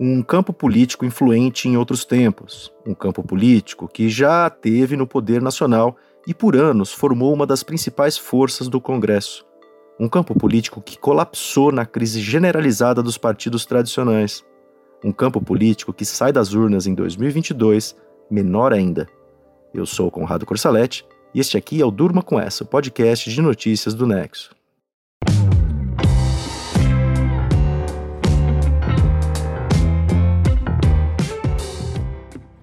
um campo político influente em outros tempos, um campo político que já teve no poder nacional e por anos formou uma das principais forças do Congresso. Um campo político que colapsou na crise generalizada dos partidos tradicionais. Um campo político que sai das urnas em 2022 menor ainda. Eu sou Conrado Corsaletti e este aqui é o Durma com Essa, podcast de notícias do Nexo.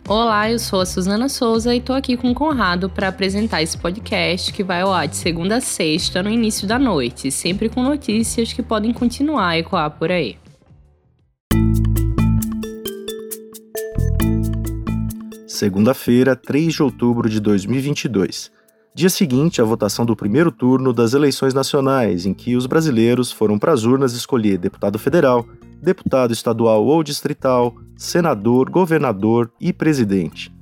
Olá, eu sou a Suzana Souza e tô aqui com o Conrado para apresentar esse podcast que vai ao ar de segunda a sexta no início da noite, sempre com notícias que podem continuar a ecoar por aí. Segunda-feira, 3 de outubro de 2022. Dia seguinte à votação do primeiro turno das eleições nacionais, em que os brasileiros foram para as urnas escolher deputado federal, deputado estadual ou distrital, senador, governador e presidente.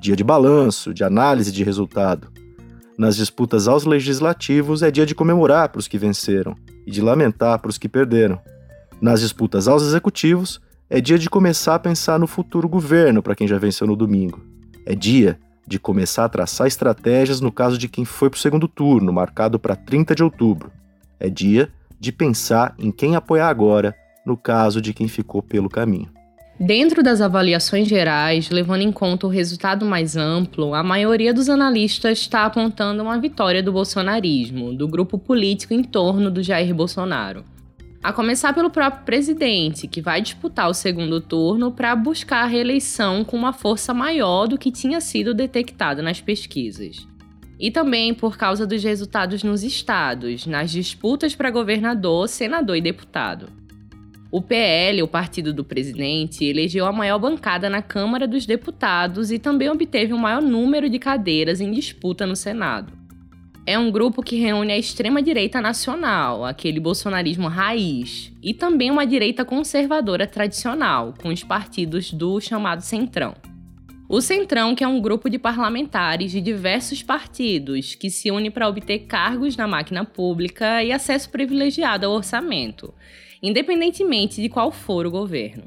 Dia de balanço, de análise de resultado. Nas disputas aos legislativos é dia de comemorar para os que venceram e de lamentar para os que perderam. Nas disputas aos executivos é dia de começar a pensar no futuro governo para quem já venceu no domingo. É dia de começar a traçar estratégias no caso de quem foi para o segundo turno, marcado para 30 de outubro. É dia de pensar em quem apoiar agora, no caso de quem ficou pelo caminho. Dentro das avaliações gerais, levando em conta o resultado mais amplo, a maioria dos analistas está apontando uma vitória do bolsonarismo, do grupo político em torno do Jair Bolsonaro. A começar pelo próprio presidente, que vai disputar o segundo turno para buscar a reeleição com uma força maior do que tinha sido detectado nas pesquisas. E também por causa dos resultados nos estados, nas disputas para governador, senador e deputado. O PL, o partido do presidente, elegeu a maior bancada na Câmara dos Deputados e também obteve o maior número de cadeiras em disputa no Senado. É um grupo que reúne a extrema-direita nacional, aquele bolsonarismo raiz, e também uma direita conservadora tradicional, com os partidos do chamado Centrão. O Centrão, que é um grupo de parlamentares de diversos partidos que se une para obter cargos na máquina pública e acesso privilegiado ao orçamento, independentemente de qual for o governo.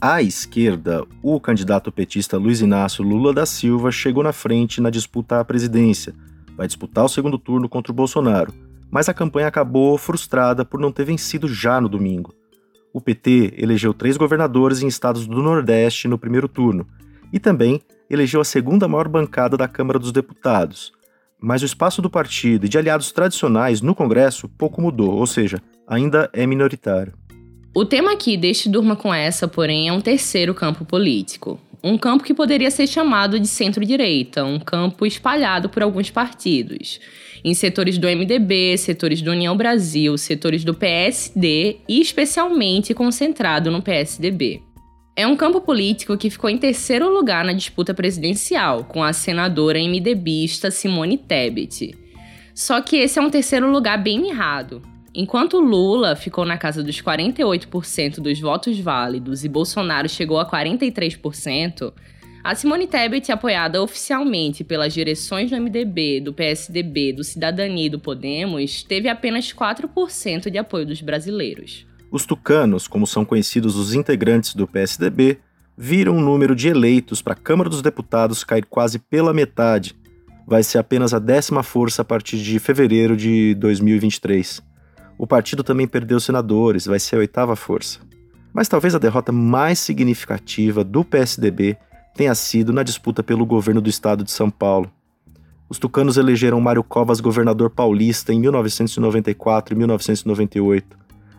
À esquerda, o candidato petista Luiz Inácio Lula da Silva chegou na frente na disputa à presidência. Vai disputar o segundo turno contra o Bolsonaro, mas a campanha acabou frustrada por não ter vencido já no domingo. O PT elegeu três governadores em estados do Nordeste no primeiro turno e também elegeu a segunda maior bancada da Câmara dos Deputados. Mas o espaço do partido e de aliados tradicionais no Congresso pouco mudou, ou seja, ainda é minoritário. O tema aqui deste Durma com essa, porém, é um terceiro campo político. Um campo que poderia ser chamado de centro-direita, um campo espalhado por alguns partidos. Em setores do MDB, setores do União Brasil, setores do PSD e especialmente concentrado no PSDB. É um campo político que ficou em terceiro lugar na disputa presidencial, com a senadora MDBista Simone Tebet. Só que esse é um terceiro lugar bem mirrado. Enquanto Lula ficou na casa dos 48% dos votos válidos e Bolsonaro chegou a 43%, a Simone Tebet, apoiada oficialmente pelas direções do MDB, do PSDB, do Cidadania e do Podemos, teve apenas 4% de apoio dos brasileiros. Os tucanos, como são conhecidos os integrantes do PSDB, viram o número de eleitos para a Câmara dos Deputados cair quase pela metade. Vai ser apenas a décima força a partir de fevereiro de 2023. O partido também perdeu senadores, vai ser a oitava força. Mas talvez a derrota mais significativa do PSDB tenha sido na disputa pelo governo do estado de São Paulo. Os tucanos elegeram Mário Covas governador paulista em 1994 e 1998.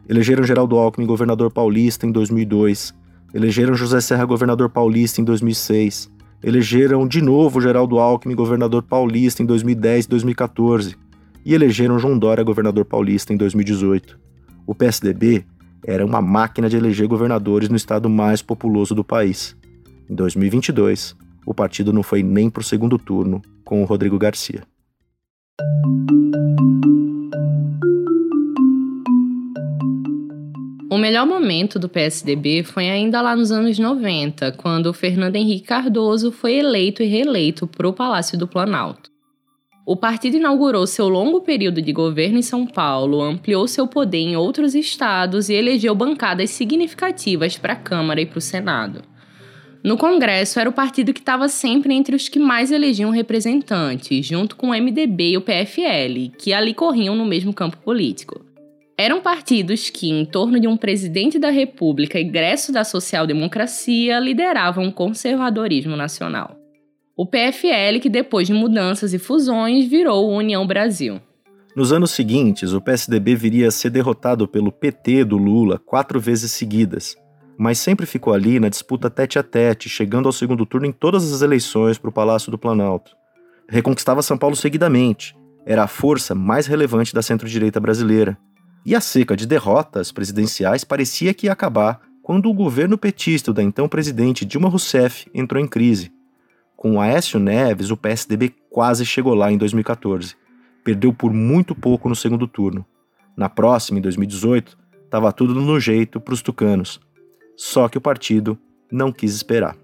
Elegeram Geraldo Alckmin governador paulista em 2002. Elegeram José Serra governador paulista em 2006. Elegeram de novo Geraldo Alckmin governador paulista em 2010 e 2014 e elegeram João Dória governador paulista em 2018. O PSDB era uma máquina de eleger governadores no estado mais populoso do país. Em 2022, o partido não foi nem para o segundo turno com o Rodrigo Garcia. O melhor momento do PSDB foi ainda lá nos anos 90, quando Fernando Henrique Cardoso foi eleito e reeleito para o Palácio do Planalto. O partido inaugurou seu longo período de governo em São Paulo, ampliou seu poder em outros estados e elegeu bancadas significativas para a Câmara e para o Senado. No Congresso, era o partido que estava sempre entre os que mais elegiam representantes, junto com o MDB e o PFL, que ali corriam no mesmo campo político. Eram partidos que, em torno de um presidente da República egresso da social-democracia, lideravam o conservadorismo nacional. O PFL, que depois de mudanças e fusões, virou União Brasil. Nos anos seguintes, o PSDB viria a ser derrotado pelo PT do Lula quatro vezes seguidas, mas sempre ficou ali na disputa tete a tete, chegando ao segundo turno em todas as eleições para o Palácio do Planalto. Reconquistava São Paulo seguidamente, era a força mais relevante da centro-direita brasileira. E a seca de derrotas presidenciais parecia que ia acabar quando o governo petista da então presidente Dilma Rousseff entrou em crise. Com Aécio Neves, o PSDB quase chegou lá em 2014. Perdeu por muito pouco no segundo turno. Na próxima, em 2018, estava tudo no jeito para os tucanos. Só que o partido não quis esperar.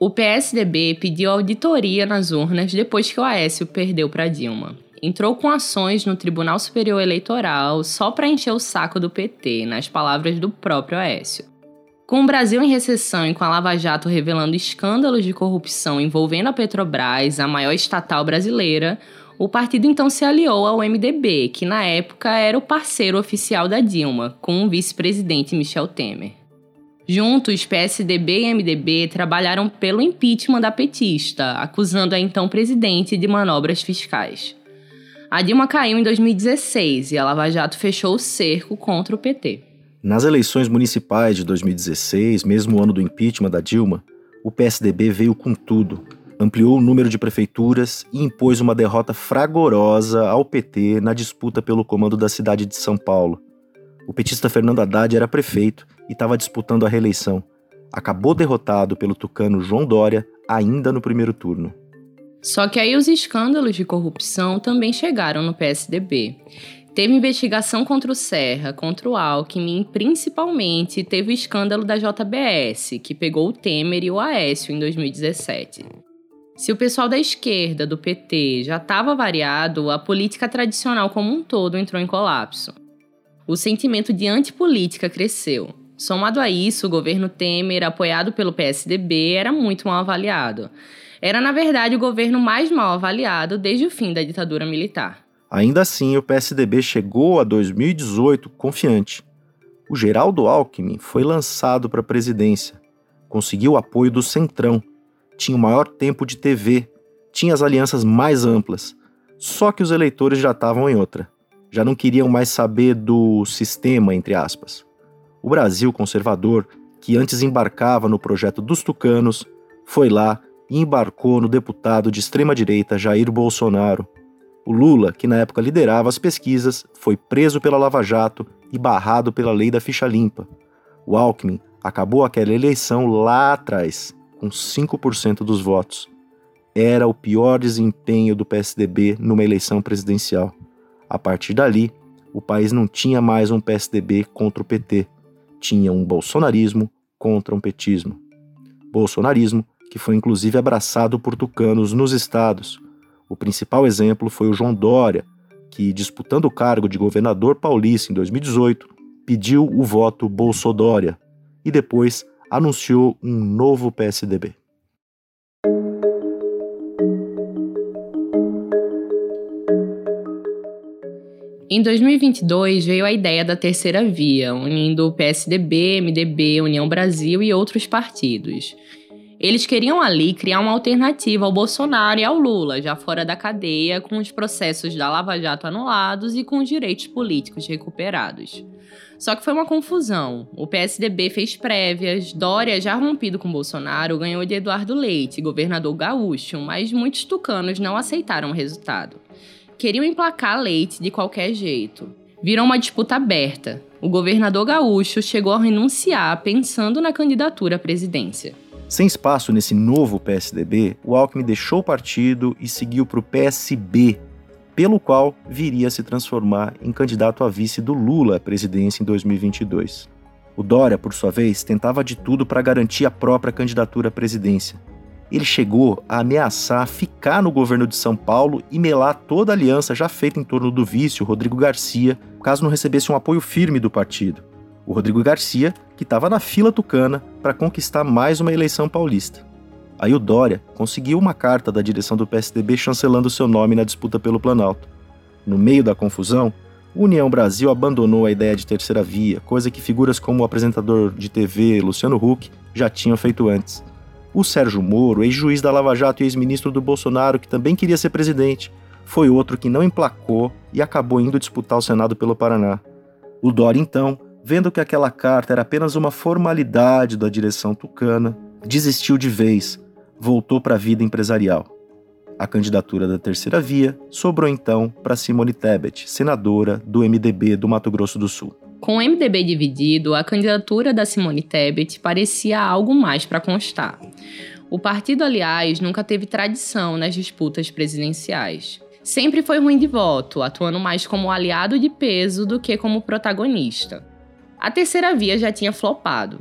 O PSDB pediu auditoria nas urnas depois que o Aécio perdeu para Dilma. Entrou com ações no Tribunal Superior Eleitoral só para encher o saco do PT, nas palavras do próprio Aécio. Com o Brasil em recessão e com a Lava Jato revelando escândalos de corrupção envolvendo a Petrobras, a maior estatal brasileira, o partido então se aliou ao MDB, que na época era o parceiro oficial da Dilma, com o vice-presidente Michel Temer. Juntos, PSDB e MDB trabalharam pelo impeachment da petista, acusando a então presidente de manobras fiscais. A Dilma caiu em 2016 e a Lava Jato fechou o cerco contra o PT. Nas eleições municipais de 2016, mesmo ano do impeachment da Dilma, o PSDB veio com tudo. Ampliou o número de prefeituras e impôs uma derrota fragorosa ao PT na disputa pelo comando da cidade de São Paulo. O petista Fernando Haddad era prefeito e estava disputando a reeleição. Acabou derrotado pelo tucano João Dória ainda no primeiro turno. Só que aí os escândalos de corrupção também chegaram no PSDB. Teve investigação contra o Serra, contra o Alckmin, principalmente teve o escândalo da JBS, que pegou o Temer e o Aécio em 2017. Se o pessoal da esquerda, do PT, já estava variado, a política tradicional como um todo entrou em colapso. O sentimento de antipolítica cresceu. Somado a isso, o governo Temer, apoiado pelo PSDB, era muito mal avaliado. Era, na verdade, o governo mais mal avaliado desde o fim da ditadura militar. Ainda assim, o PSDB chegou a 2018 confiante. O Geraldo Alckmin foi lançado para a presidência. Conseguiu o apoio do Centrão. Tinha o maior tempo de TV. Tinha as alianças mais amplas. Só que os eleitores já estavam em outra. Já não queriam mais saber do sistema, entre aspas. O Brasil conservador, que antes embarcava no projeto dos tucanos, foi lá e embarcou no deputado de extrema-direita Jair Bolsonaro. O Lula, que na época liderava as pesquisas, foi preso pela Lava Jato e barrado pela lei da ficha limpa. O Alckmin acabou aquela eleição lá atrás, com 5% dos votos. Era o pior desempenho do PSDB numa eleição presidencial. A partir dali, o país não tinha mais um PSDB contra o PT, tinha um bolsonarismo contra um petismo. Bolsonarismo que foi inclusive abraçado por tucanos nos estados. O principal exemplo foi o João Dória, que, disputando o cargo de governador paulista em 2018, pediu o voto Bolsodória e depois anunciou um novo PSDB. Em 2022 veio a ideia da terceira via, unindo o PSDB, MDB, União Brasil e outros partidos. Eles queriam ali criar uma alternativa ao Bolsonaro e ao Lula, já fora da cadeia, com os processos da Lava Jato anulados e com os direitos políticos recuperados. Só que foi uma confusão. O PSDB fez prévias, Dória, já rompido com Bolsonaro, ganhou de Eduardo Leite, governador gaúcho, mas muitos tucanos não aceitaram o resultado queriam emplacar Leite de qualquer jeito. Virou uma disputa aberta. O governador gaúcho chegou a renunciar pensando na candidatura à presidência. Sem espaço nesse novo PSDB, o Alckmin deixou o partido e seguiu para o PSB, pelo qual viria a se transformar em candidato a vice do Lula à presidência em 2022. O Dória, por sua vez, tentava de tudo para garantir a própria candidatura à presidência. Ele chegou a ameaçar ficar no governo de São Paulo e melar toda a aliança já feita em torno do vice, Rodrigo Garcia, caso não recebesse um apoio firme do partido. O Rodrigo Garcia, que estava na fila tucana para conquistar mais uma eleição paulista. Aí o Dória conseguiu uma carta da direção do PSDB chancelando seu nome na disputa pelo Planalto. No meio da confusão, União Brasil abandonou a ideia de terceira via, coisa que figuras como o apresentador de TV Luciano Huck já tinham feito antes. O Sérgio Moro, ex-juiz da Lava Jato e ex-ministro do Bolsonaro, que também queria ser presidente, foi outro que não emplacou e acabou indo disputar o Senado pelo Paraná. O Dória, então, vendo que aquela carta era apenas uma formalidade da direção tucana, desistiu de vez voltou para a vida empresarial. A candidatura da terceira via sobrou então para Simone Tebet, senadora do MDB do Mato Grosso do Sul. Com o MDB dividido, a candidatura da Simone Tebet parecia algo mais para constar. O partido, aliás, nunca teve tradição nas disputas presidenciais. Sempre foi ruim de voto, atuando mais como aliado de peso do que como protagonista. A terceira via já tinha flopado.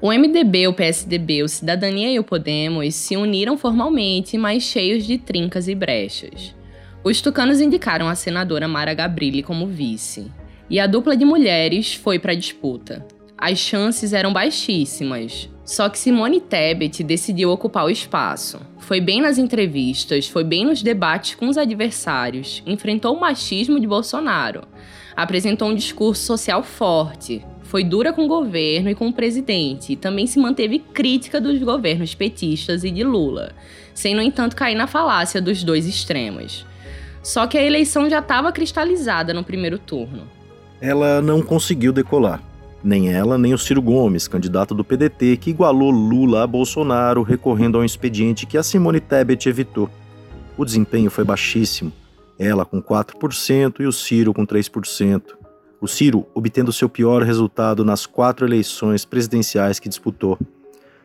O MDB, o PSDB, o Cidadania e o Podemos se uniram formalmente, mas cheios de trincas e brechas. Os tucanos indicaram a senadora Mara Gabrilli como vice, e a dupla de mulheres foi para a disputa. As chances eram baixíssimas, só que Simone Tebet decidiu ocupar o espaço. Foi bem nas entrevistas, foi bem nos debates com os adversários, enfrentou o machismo de Bolsonaro, apresentou um discurso social forte, foi dura com o governo e com o presidente, e também se manteve crítica dos governos petistas e de Lula, sem, no entanto, cair na falácia dos dois extremos. Só que a eleição já estava cristalizada no primeiro turno. Ela não conseguiu decolar. Nem ela, nem o Ciro Gomes, candidato do PDT, que igualou Lula a Bolsonaro, recorrendo a um expediente que a Simone Tebet evitou. O desempenho foi baixíssimo. Ela com 4% e o Ciro com 3% o Ciro obtendo seu pior resultado nas quatro eleições presidenciais que disputou.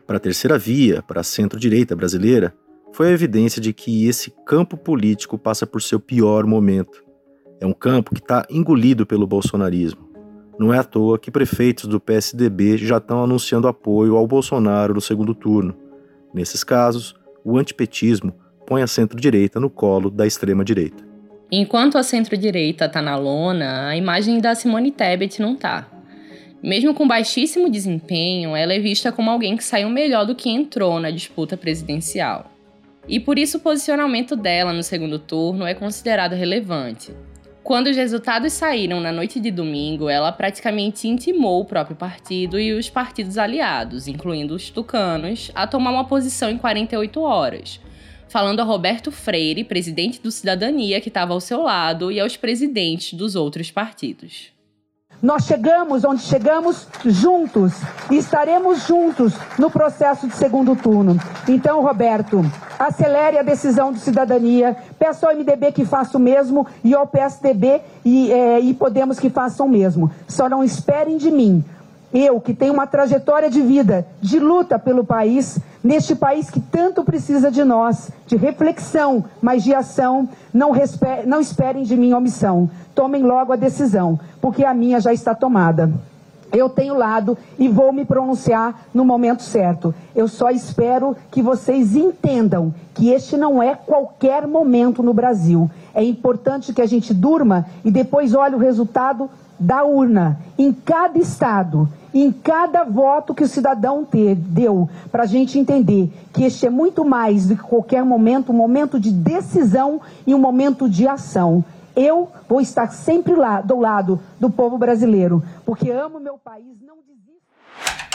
Para a terceira via, para a centro-direita brasileira, foi a evidência de que esse campo político passa por seu pior momento. É um campo que está engolido pelo bolsonarismo. Não é à toa que prefeitos do PSDB já estão anunciando apoio ao Bolsonaro no segundo turno. Nesses casos, o antipetismo põe a centro-direita no colo da extrema-direita. Enquanto a centro-direita está na lona, a imagem da Simone Tebet não tá. Mesmo com baixíssimo desempenho, ela é vista como alguém que saiu melhor do que entrou na disputa presidencial. E por isso o posicionamento dela no segundo turno é considerado relevante. Quando os resultados saíram na noite de domingo, ela praticamente intimou o próprio partido e os partidos aliados, incluindo os tucanos, a tomar uma posição em 48 horas, falando a Roberto Freire, presidente do Cidadania, que estava ao seu lado, e aos presidentes dos outros partidos. Nós chegamos onde chegamos juntos e estaremos juntos no processo de segundo turno. Então, Roberto, acelere a decisão do Cidadania, peça ao MDB que faça o mesmo e ao PSDB e, é, e Podemos que façam o mesmo. Só não esperem de mim. Eu, que tenho uma trajetória de vida, de luta pelo país, neste país que tanto precisa de nós, de reflexão, mas de ação, não, não esperem de mim omissão. Tomem logo a decisão, porque a minha já está tomada. Eu tenho lado e vou me pronunciar no momento certo. Eu só espero que vocês entendam que este não é qualquer momento no Brasil. É importante que a gente durma e depois olhe o resultado da urna em cada estado em cada voto que o cidadão deu, para a gente entender que este é muito mais do que qualquer momento, um momento de decisão e um momento de ação. Eu vou estar sempre lá, do lado do povo brasileiro, porque amo meu país, não desisto.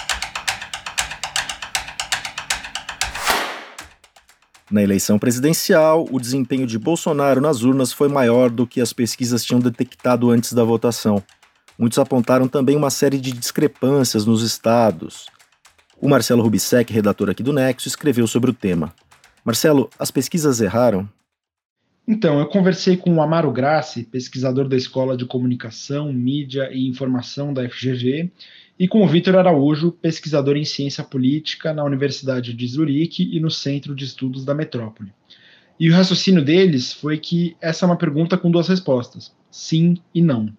Na eleição presidencial, o desempenho de Bolsonaro nas urnas foi maior do que as pesquisas tinham detectado antes da votação. Muitos apontaram também uma série de discrepâncias nos estados. O Marcelo Rubissec, redator aqui do Nexo, escreveu sobre o tema. Marcelo, as pesquisas erraram? Então, eu conversei com o Amaro Grassi, pesquisador da Escola de Comunicação, Mídia e Informação da FGV, e com o Vitor Araújo, pesquisador em ciência política na Universidade de Zurique e no Centro de Estudos da Metrópole. E o raciocínio deles foi que essa é uma pergunta com duas respostas: sim e não.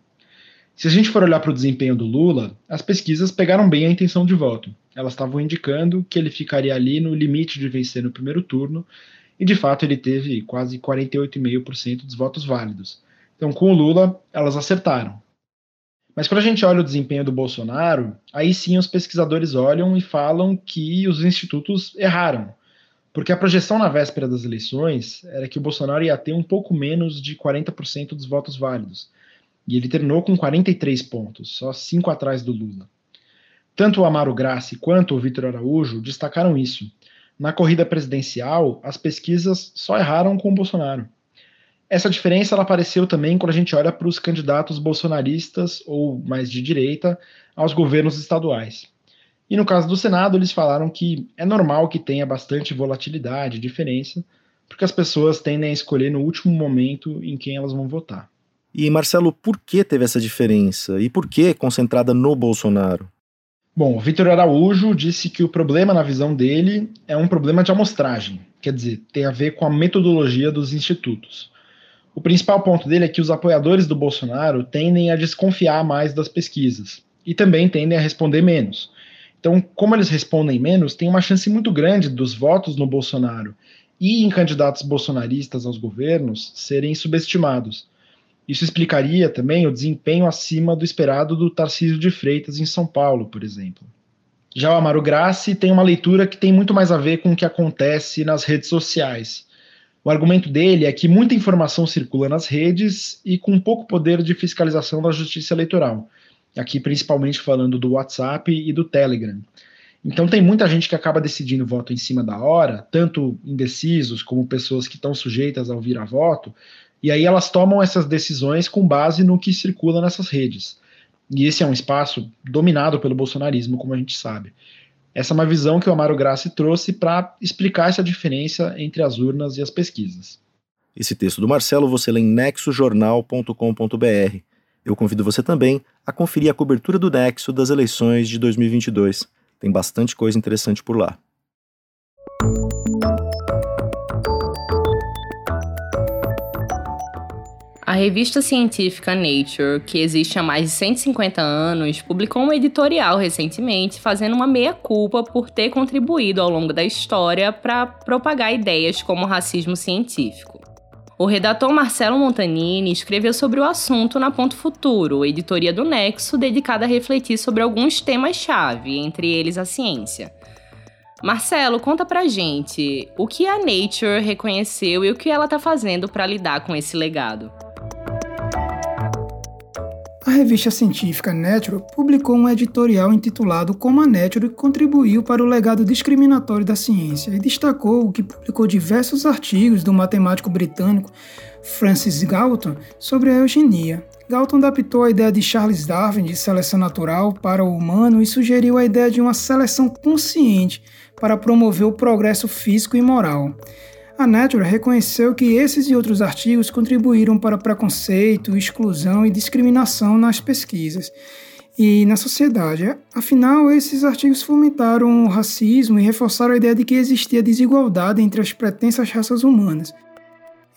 Se a gente for olhar para o desempenho do Lula, as pesquisas pegaram bem a intenção de voto. elas estavam indicando que ele ficaria ali no limite de vencer no primeiro turno, e de fato ele teve quase 48,5% dos votos válidos. Então, com o Lula, elas acertaram. Mas quando a gente olha o desempenho do Bolsonaro, aí sim os pesquisadores olham e falam que os institutos erraram. Porque a projeção na véspera das eleições era que o Bolsonaro ia ter um pouco menos de 40% dos votos válidos. E ele terminou com 43 pontos, só 5 atrás do Lula. Tanto o Amaro Grassi quanto o Vitor Araújo destacaram isso. Na corrida presidencial, as pesquisas só erraram com o Bolsonaro. Essa diferença ela apareceu também quando a gente olha para os candidatos bolsonaristas ou mais de direita aos governos estaduais. E no caso do Senado, eles falaram que é normal que tenha bastante volatilidade, diferença, porque as pessoas tendem a escolher no último momento em quem elas vão votar. E Marcelo, por que teve essa diferença? E por que concentrada no Bolsonaro? Bom, o Vitor Araújo disse que o problema, na visão dele, é um problema de amostragem, quer dizer, tem a ver com a metodologia dos institutos. O principal ponto dele é que os apoiadores do Bolsonaro tendem a desconfiar mais das pesquisas e também tendem a responder menos. Então, como eles respondem menos, tem uma chance muito grande dos votos no Bolsonaro e em candidatos bolsonaristas aos governos serem subestimados. Isso explicaria também o desempenho acima do esperado do Tarcísio de Freitas em São Paulo, por exemplo. Já o Amaro Grassi tem uma leitura que tem muito mais a ver com o que acontece nas redes sociais. O argumento dele é que muita informação circula nas redes e com pouco poder de fiscalização da justiça eleitoral. Aqui, principalmente falando do WhatsApp e do Telegram. Então, tem muita gente que acaba decidindo voto em cima da hora, tanto indecisos como pessoas que estão sujeitas ao vira-voto, e aí elas tomam essas decisões com base no que circula nessas redes. E esse é um espaço dominado pelo bolsonarismo, como a gente sabe. Essa é uma visão que o Amaro Grassi trouxe para explicar essa diferença entre as urnas e as pesquisas. Esse texto do Marcelo você lê em nexojornal.com.br. Eu convido você também a conferir a cobertura do Nexo das eleições de 2022. Tem bastante coisa interessante por lá. Revista científica Nature, que existe há mais de 150 anos, publicou um editorial recentemente fazendo uma meia-culpa por ter contribuído ao longo da história para propagar ideias como racismo científico. O redator Marcelo Montanini escreveu sobre o assunto na Ponto Futuro, editoria do Nexo, dedicada a refletir sobre alguns temas-chave, entre eles a ciência. Marcelo, conta pra gente o que a Nature reconheceu e o que ela está fazendo para lidar com esse legado. A revista científica Nature publicou um editorial intitulado Como a Nature contribuiu para o legado discriminatório da ciência e destacou que publicou diversos artigos do matemático britânico Francis Galton sobre a eugenia. Galton adaptou a ideia de Charles Darwin de seleção natural para o humano e sugeriu a ideia de uma seleção consciente para promover o progresso físico e moral. A Nature reconheceu que esses e outros artigos contribuíram para preconceito, exclusão e discriminação nas pesquisas e na sociedade. Afinal, esses artigos fomentaram o racismo e reforçaram a ideia de que existia desigualdade entre as pretensas raças humanas.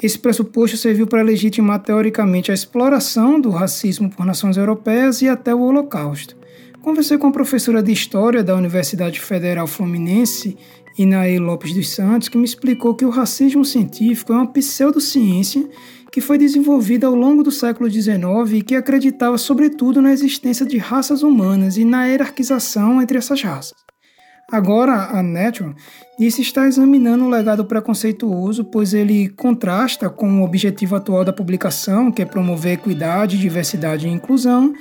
Esse pressuposto serviu para legitimar teoricamente a exploração do racismo por nações europeias e até o Holocausto. Conversei com a professora de História da Universidade Federal Fluminense, Inaê Lopes dos Santos, que me explicou que o racismo científico é uma pseudociência que foi desenvolvida ao longo do século XIX e que acreditava sobretudo na existência de raças humanas e na hierarquização entre essas raças. Agora, a Natural disse estar examinando o legado preconceituoso, pois ele contrasta com o objetivo atual da publicação, que é promover equidade, diversidade e inclusão,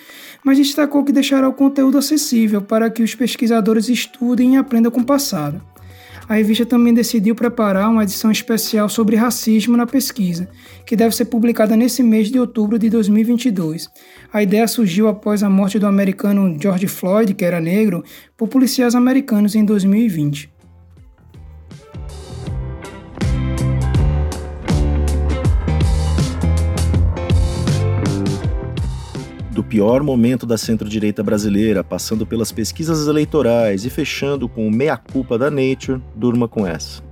mas destacou que deixará o conteúdo acessível para que os pesquisadores estudem e aprendam com o passado a revista também decidiu preparar uma edição especial sobre racismo na pesquisa, que deve ser publicada nesse mês de outubro de 2022. A ideia surgiu após a morte do americano George Floyd, que era negro, por policiais americanos em 2020. Pior momento da centro-direita brasileira, passando pelas pesquisas eleitorais e fechando com o meia-culpa da Nature, durma com essa.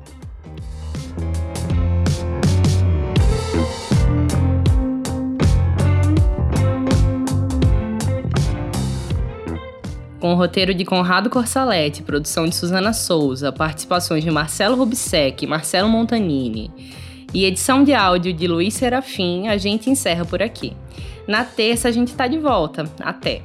com o roteiro de Conrado Corsaletti, produção de Suzana Souza, participações de Marcelo Rubsec e Marcelo Montanini, e edição de áudio de Luiz Serafim, a gente encerra por aqui. Na terça a gente está de volta. Até!